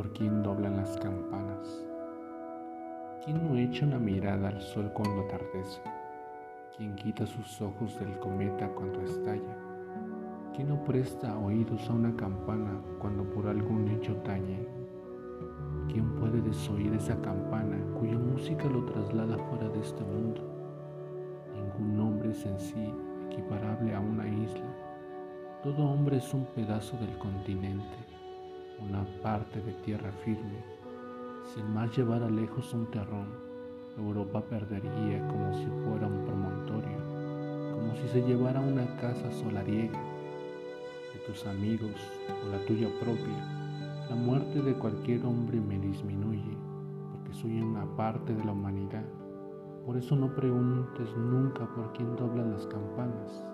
por quién doblan las campanas. ¿Quién no echa una mirada al sol cuando atardece? ¿Quién quita sus ojos del cometa cuando estalla? ¿Quién no presta oídos a una campana cuando por algún hecho tañe? ¿Quién puede desoír esa campana cuya música lo traslada fuera de este mundo? Ningún hombre es en sí equiparable a una isla. Todo hombre es un pedazo del continente, una parte de tierra firme. Si el mar llevara lejos un terrón, Europa perdería como si fuera un promontorio, como si se llevara una casa solariega de tus amigos o la tuya propia. La muerte de cualquier hombre me disminuye, porque soy una parte de la humanidad. Por eso no preguntes nunca por quién doblan las campanas,